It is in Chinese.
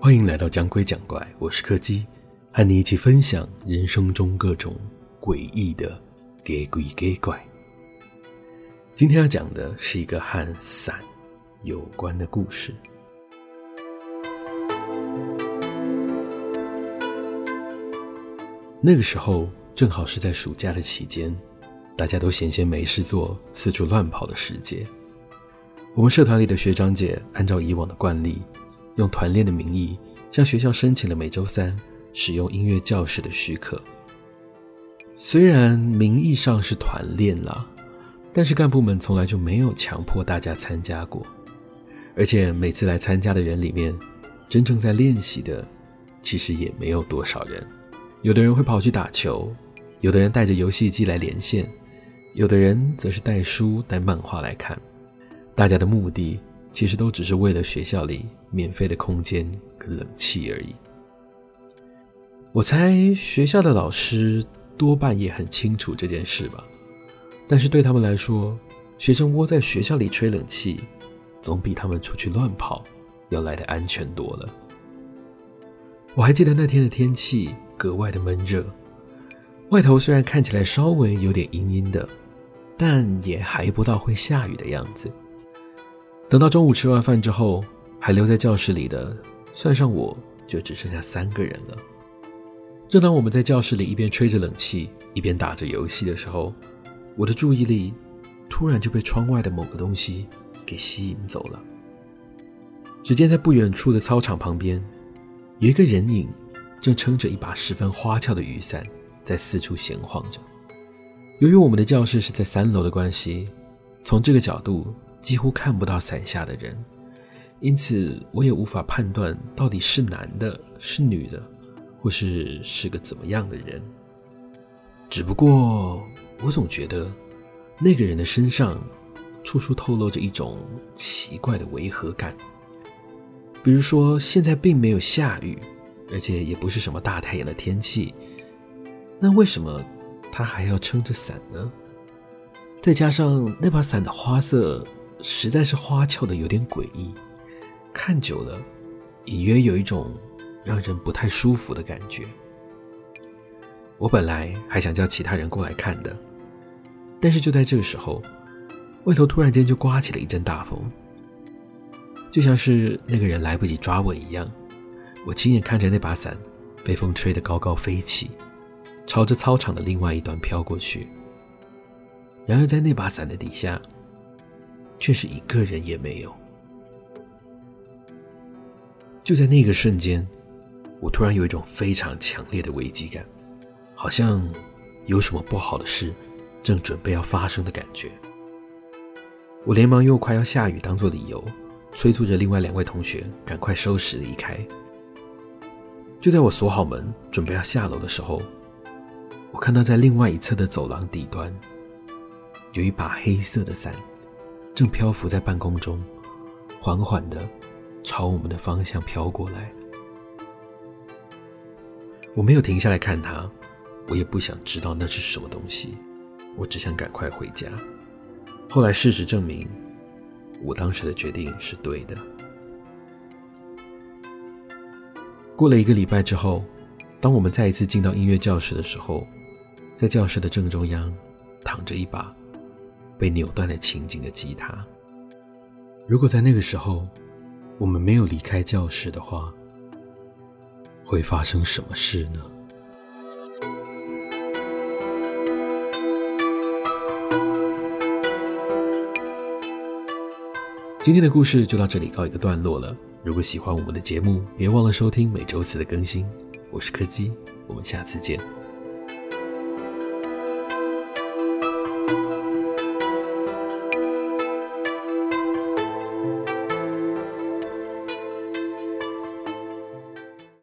欢迎来到讲鬼讲怪，我是柯基，和你一起分享人生中各种诡异的给鬼给怪。今天要讲的是一个和伞有关的故事。那个时候正好是在暑假的期间，大家都闲闲没事做，四处乱跑的时节。我们社团里的学长姐按照以往的惯例，用团练的名义向学校申请了每周三使用音乐教室的许可。虽然名义上是团练啦，但是干部们从来就没有强迫大家参加过。而且每次来参加的人里面，真正在练习的其实也没有多少人。有的人会跑去打球，有的人带着游戏机来连线，有的人则是带书带漫画来看。大家的目的其实都只是为了学校里免费的空间跟冷气而已。我猜学校的老师多半也很清楚这件事吧，但是对他们来说，学生窝在学校里吹冷气，总比他们出去乱跑要来得安全多了。我还记得那天的天气格外的闷热，外头虽然看起来稍微有点阴阴的，但也还不到会下雨的样子。等到中午吃完饭之后，还留在教室里的，算上我就只剩下三个人了。正当我们在教室里一边吹着冷气，一边打着游戏的时候，我的注意力突然就被窗外的某个东西给吸引走了。只见在不远处的操场旁边，有一个人影，正撑着一把十分花俏的雨伞，在四处闲晃着。由于我们的教室是在三楼的关系，从这个角度，几乎看不到伞下的人，因此我也无法判断到底是男的、是女的，或是是个怎么样的人。只不过我总觉得那个人的身上处处透露着一种奇怪的违和感。比如说，现在并没有下雨，而且也不是什么大太阳的天气，那为什么他还要撑着伞呢？再加上那把伞的花色。实在是花俏的有点诡异，看久了，隐约有一种让人不太舒服的感觉。我本来还想叫其他人过来看的，但是就在这个时候，外头突然间就刮起了一阵大风，就像是那个人来不及抓稳一样，我亲眼看着那把伞被风吹得高高飞起，朝着操场的另外一端飘过去。然而在那把伞的底下，却是一个人也没有。就在那个瞬间，我突然有一种非常强烈的危机感，好像有什么不好的事正准备要发生的感觉。我连忙用快要下雨当做理由，催促着另外两位同学赶快收拾离开。就在我锁好门准备要下楼的时候，我看到在另外一侧的走廊底端，有一把黑色的伞。正漂浮在半空中，缓缓的朝我们的方向飘过来。我没有停下来看它，我也不想知道那是什么东西，我只想赶快回家。后来事实证明，我当时的决定是对的。过了一个礼拜之后，当我们再一次进到音乐教室的时候，在教室的正中央躺着一把。被扭断了情景的吉他。如果在那个时候我们没有离开教室的话，会发生什么事呢？今天的故事就到这里告一个段落了。如果喜欢我们的节目，别忘了收听每周四的更新。我是柯基，我们下次见。